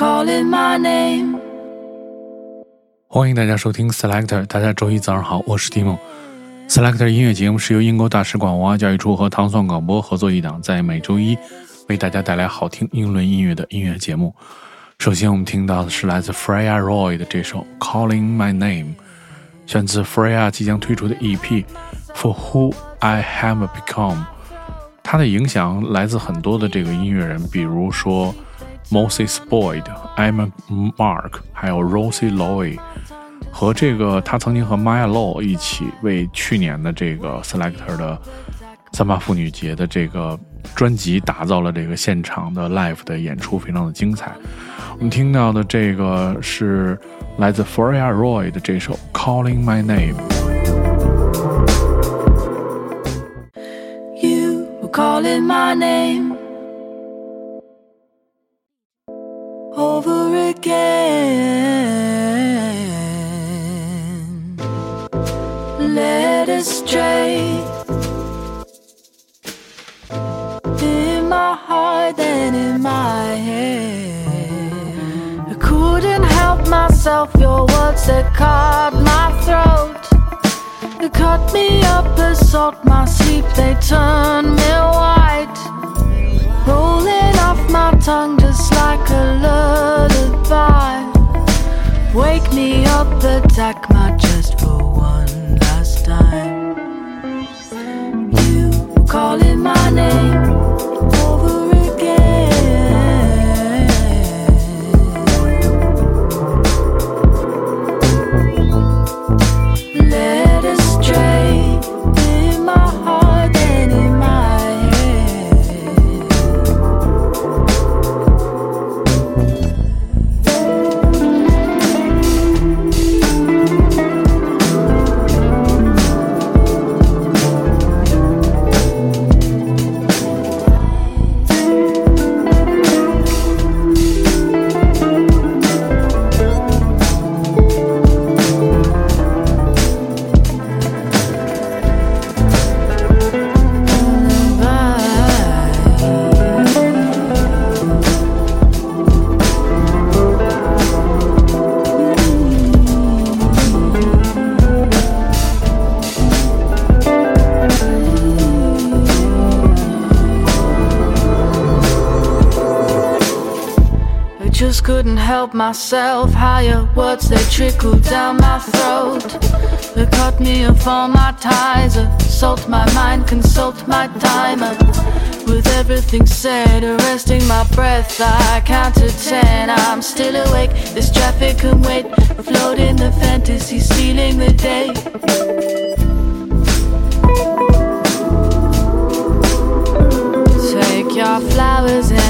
calling my name. 欢迎大家收听 Selector，大家周一早上好，我是蒂梦。Selector 音乐节目是由英国大使馆文化教育处和唐宋广播合作一档，在每周一为大家带来好听英伦音乐的音乐节目。首先我们听到的是来自 Freya Roy 的这首 Calling My Name，选自 Freya 即将推出的 EP For Who I Have Become。它的影响来自很多的这个音乐人，比如说 Moses Boyd、Emma Mark，还有 Rosie Loy，和这个他曾经和 Maya Law 一起为去年的这个 Selector 的三八妇女节的这个专辑打造了这个现场的 live 的演出，非常的精彩。我们听到的这个是来自 Freya Roy 的这首 Calling My Name。calling my name over again. Led astray in my heart and in my head. I couldn't help myself, your words that caught my throat. They cut me up as salt, my sleep, they turn me white. Off my tongue just like a lullaby. Wake me up, attack my help myself. Higher words they trickle down my throat. They cut me off all my ties. Uh, Assault my mind, consult my timer. With everything said, uh, arresting my breath, I count to ten. I'm still awake. This traffic can wait. Floating the fantasy, stealing the day. Take your flowers and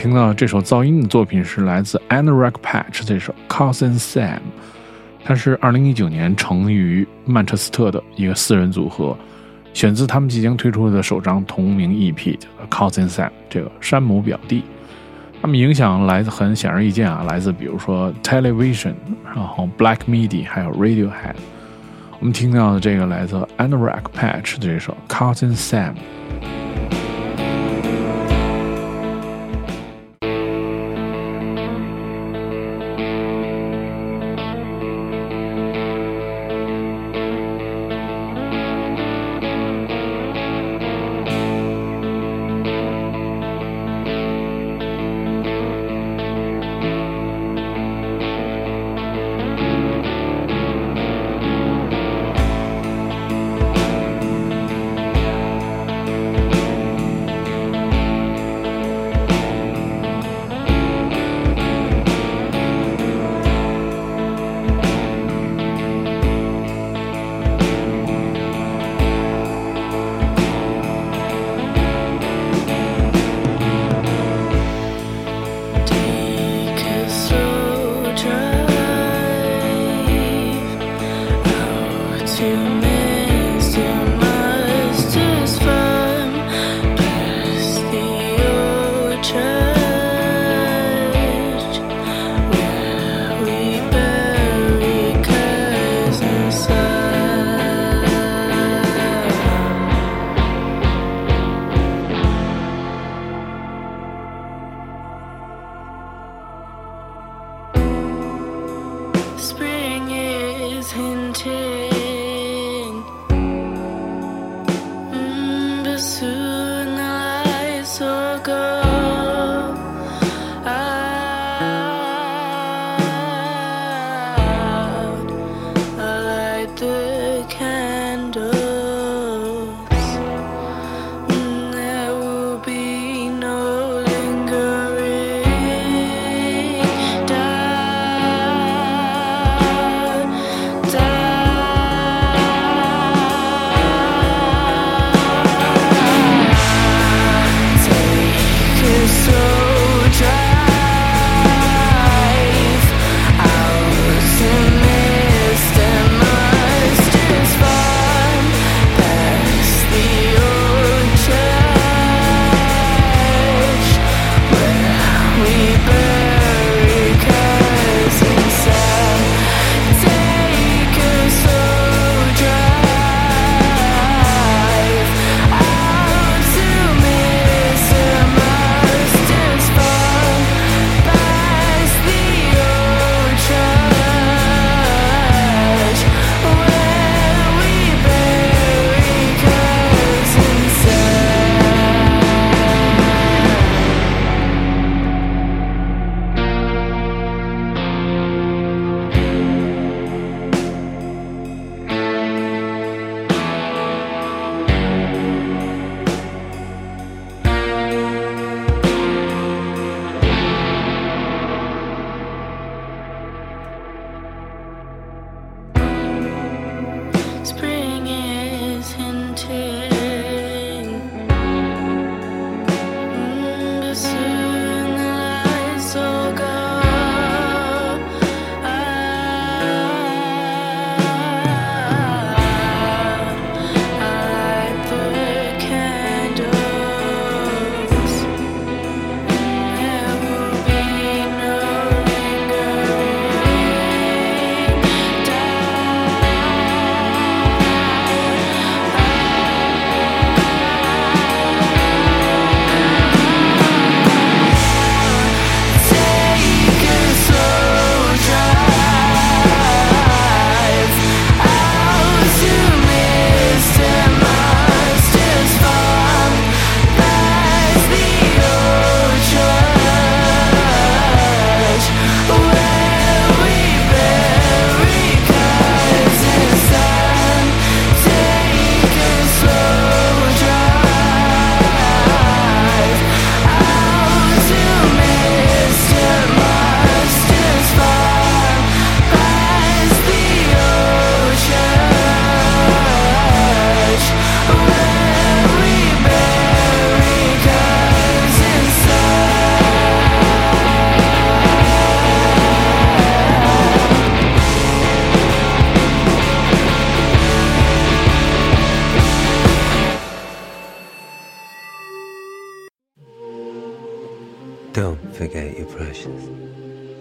听到这首噪音的作品是来自 Anorak Patch 这首 Cousin Sam，它是2019年成立于曼彻斯特的一个四人组合，选自他们即将推出的首张同名 EP，叫做 Cousin Sam，这个山姆表弟。他们影响来自很显而易见啊，来自比如说 Television，然后 Black Midi，还有 Radiohead。我们听到的这个来自 Anorak Patch 的这首 Cousin Sam。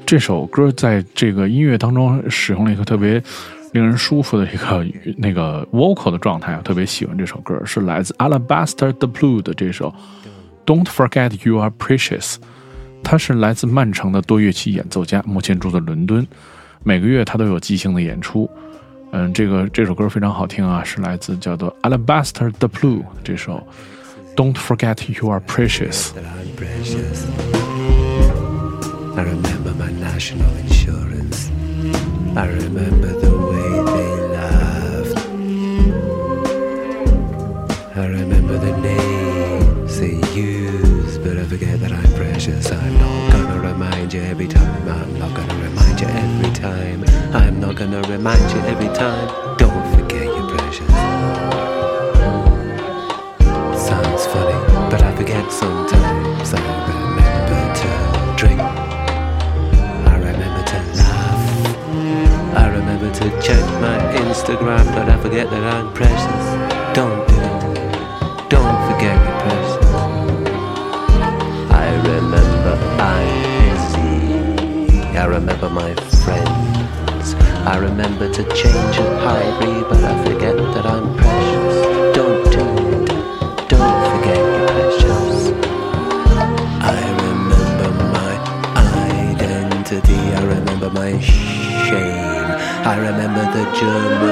这首歌在这个音乐当中使用了一个特别令人舒服的一个那个 vocal 的状态啊，特别喜欢这首歌，是来自 Alabaster the Blue 的这首 Don't Forget You Are Precious。他是来自曼城的多乐器演奏家，目前住在伦敦，每个月他都有即兴的演出。嗯，这个这首歌非常好听啊，是来自叫做 Alabaster the Blue 这首 Don't Forget You Are Precious。National insurance. I remember the way they laughed. I remember the names they used, but I forget that I'm precious. I'm not gonna remind you every time. I'm not gonna remind you every time. I'm not gonna remind you every time. Don't forget you're precious. Sounds funny, but I forget sometimes. I remember to drink. Instagram, but I forget that I'm precious. Don't do it. Don't forget you're precious. I remember I'm busy. I remember my friends. I remember to change and hurry, but I forget that I'm precious. Don't do it. Don't forget you're precious. I remember my identity. I remember my shame. I remember the German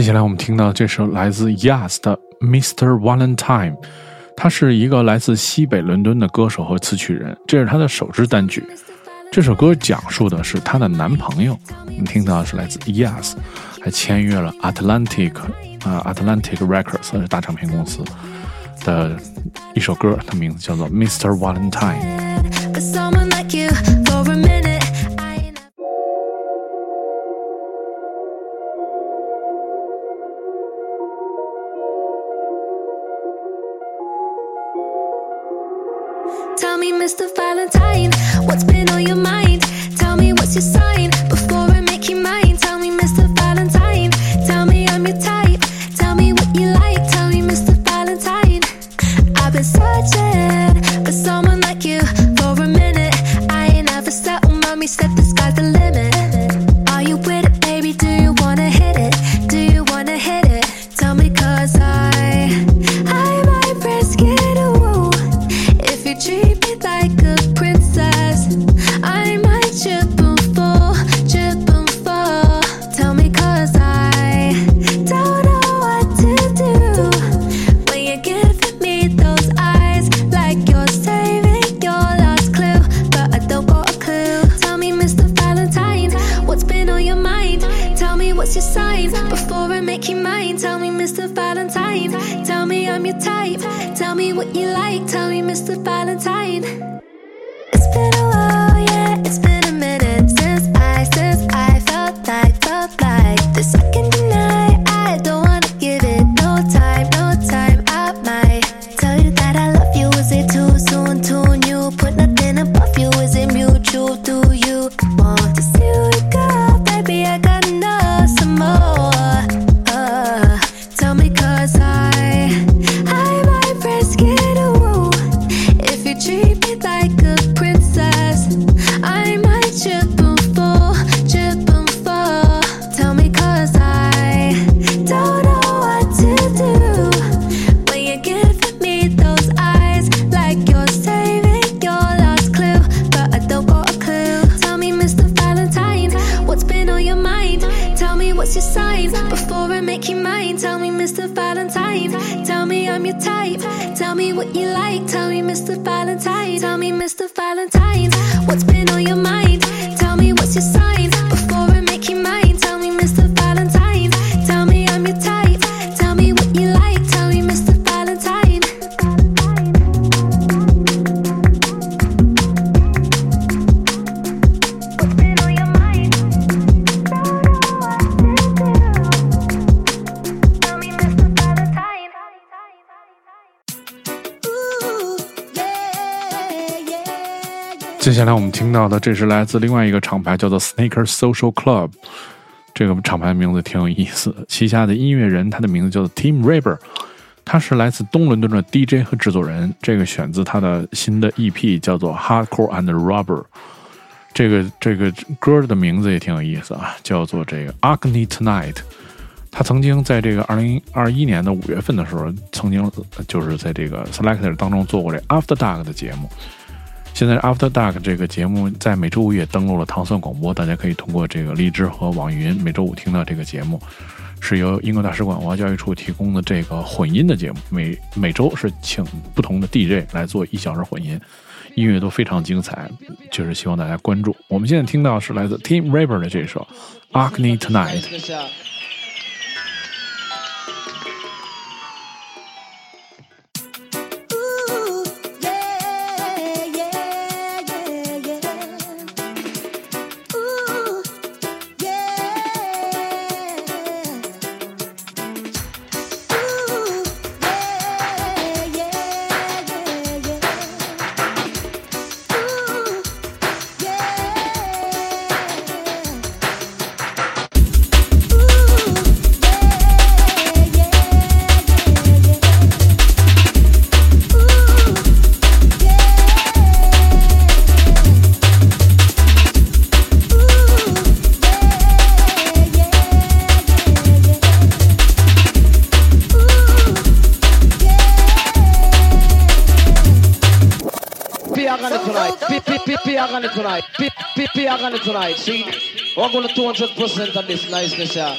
接下来我们听到这首来自 Yas 的 Mr. Valentine，他是一个来自西北伦敦的歌手和词曲人，这是他的首支单曲。这首歌讲述的是她的男朋友，我们听到的是来自 Yas，还签约了 Atlantic 啊、Atlantic Records 是大唱片公司的一首歌，它名字叫做 Mr. Valentine。听到的，这是来自另外一个厂牌，叫做 Sneaker Social Club。这个厂牌名字挺有意思，旗下的音乐人他的名字叫做 Tim Raber，他是来自东伦敦的 DJ 和制作人。这个选自他的新的 EP，叫做 Hardcore and Rubber。这个这个歌的名字也挺有意思啊，叫做这个 Agni Tonight。他曾经在这个二零二一年的五月份的时候，曾经就是在这个 Selector 当中做过这 After Dark 的节目。现在 After Dark 这个节目在每周五也登录了糖蒜广播，大家可以通过这个荔枝和网易云每周五听到这个节目，是由英国大使馆文化教育处提供的这个混音的节目，每每周是请不同的 DJ 来做一小时混音，音乐都非常精彩，就是希望大家关注。我们现在听到是来自 Tim Raver 的这首 Agni Tonight。Pi- Piagani tonight. See, we're going to 200% of this niceness here.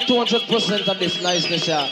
full 200% of this niceness, yeah.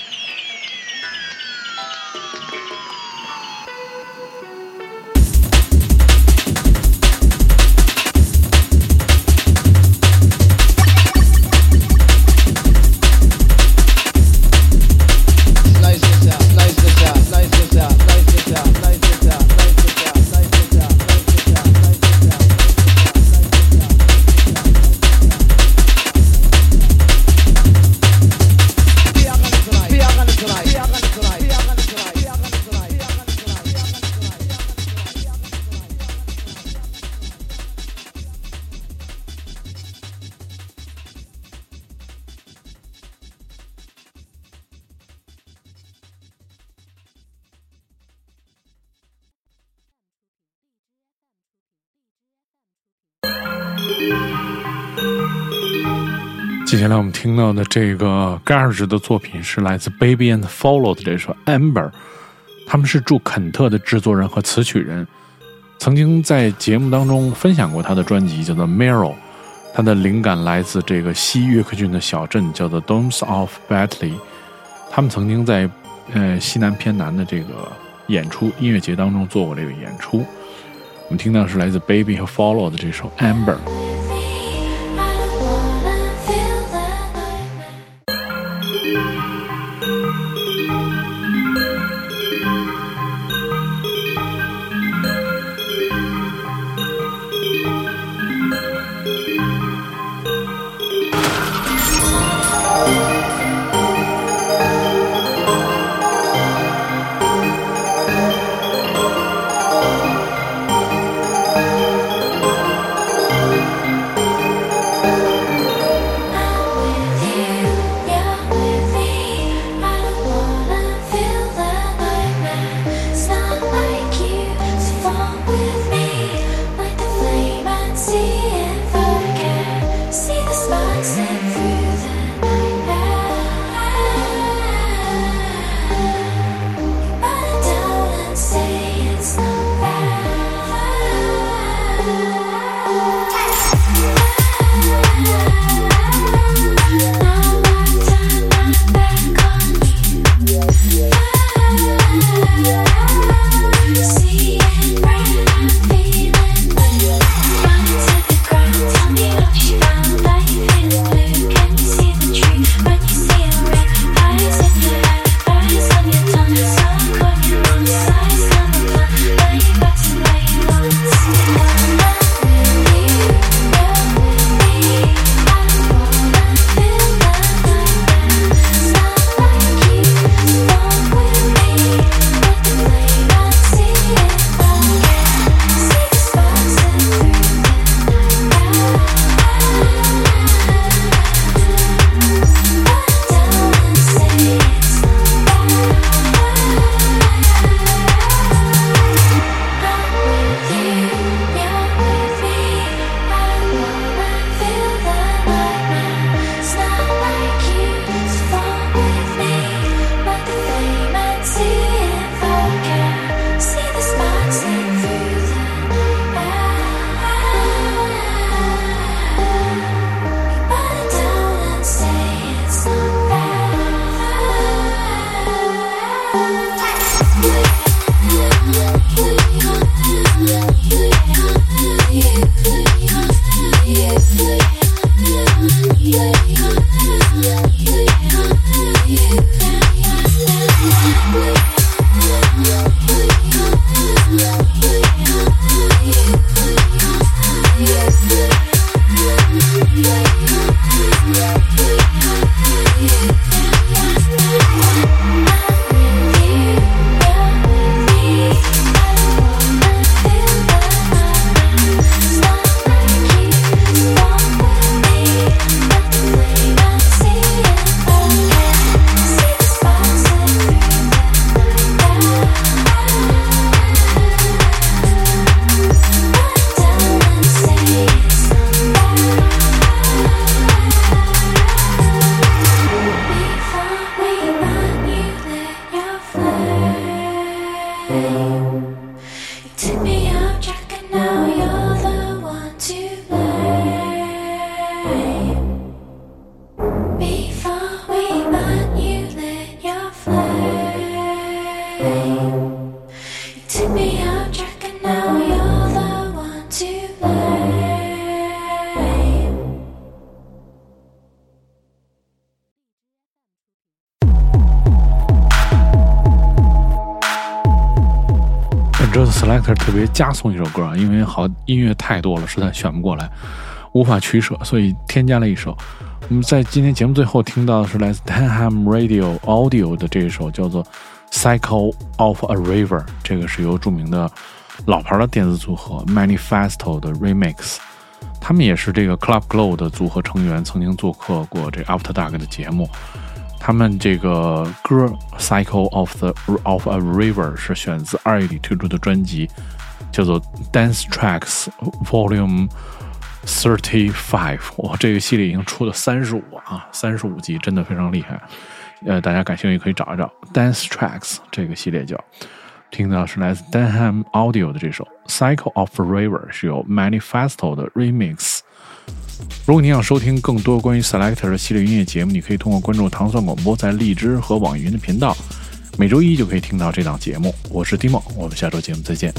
接下来我们听到的这个 Garage 的作品是来自 Baby and Follow 的这首 Amber，他们是驻肯特的制作人和词曲人，曾经在节目当中分享过他的专辑叫做 mero 他的灵感来自这个西约克郡的小镇叫做 Domes of Batley，他们曾经在呃西南偏南的这个演出音乐节当中做过这个演出，我们听到是来自 Baby 和 Follow 的这首 Amber。特别加送一首歌啊，因为好音乐太多了，实在选不过来，无法取舍，所以添加了一首。我们在今天节目最后听到的是来自 Tenham Radio Audio 的这一首叫做《Cycle of a River》，这个是由著名的老牌的电子组合 Manifesto 的 Remix，他们也是这个 Club Glow 的组合成员，曾经做客过这 After Dark 的节目。他们这个歌《Cycle of the of a River》是选自二月底推出的专辑，叫做《Dance Tracks Volume Thirty Five》。哇，这个系列已经出了三十五啊，三十五集，真的非常厉害。呃，大家感兴趣可以找一找《Dance Tracks》这个系列叫。听到是来自 Denham Audio 的这首《Cycle of a River》，是由 Manifesto 的 Remix。如果你想收听更多关于 Selector 的系列音乐节目，你可以通过关注糖蒜广播在荔枝和网易云的频道，每周一就可以听到这档节目。我是 Dimo，我们下周节目再见。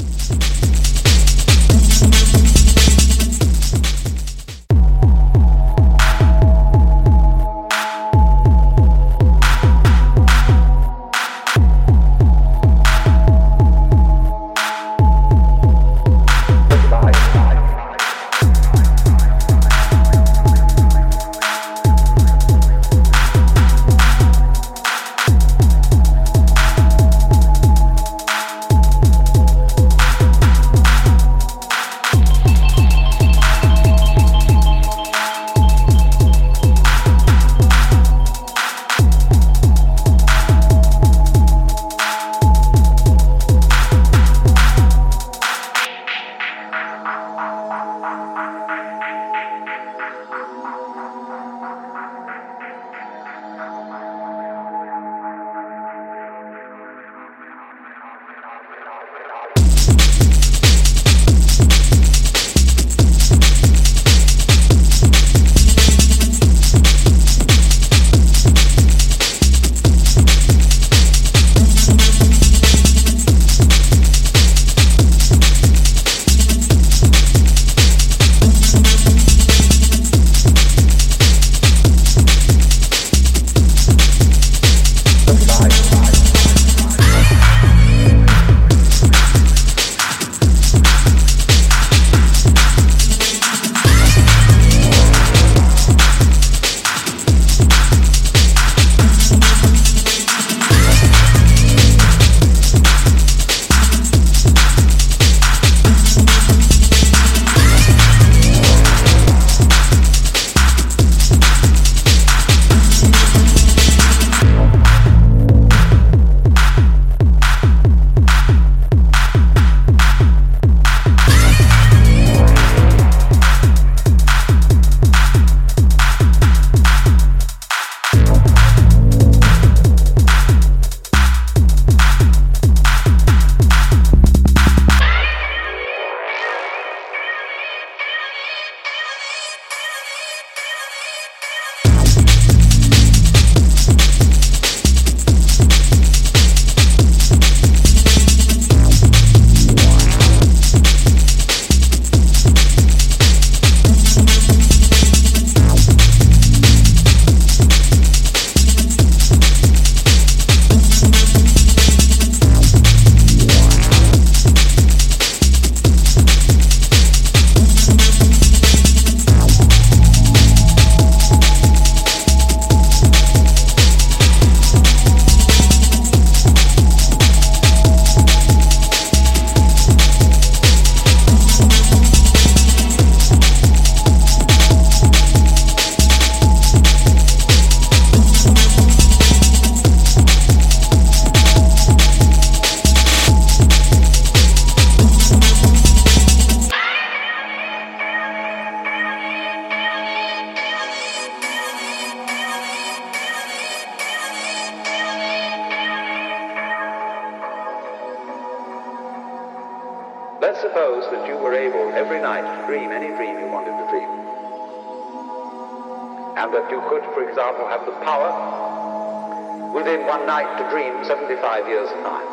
For example, have the power within one night to dream 75 years of time.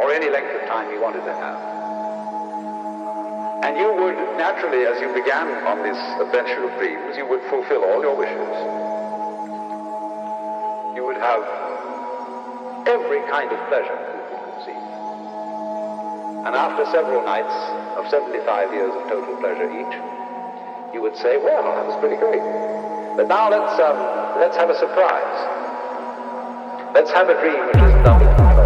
Or any length of time you wanted to have. And you would naturally, as you began on this adventure of dreams, you would fulfill all your wishes. You would have every kind of pleasure you could conceive. And after several nights of 75 years of total pleasure each, you would say, well, that was pretty great. But now let's, um, let's have a surprise. Let's have a dream which is double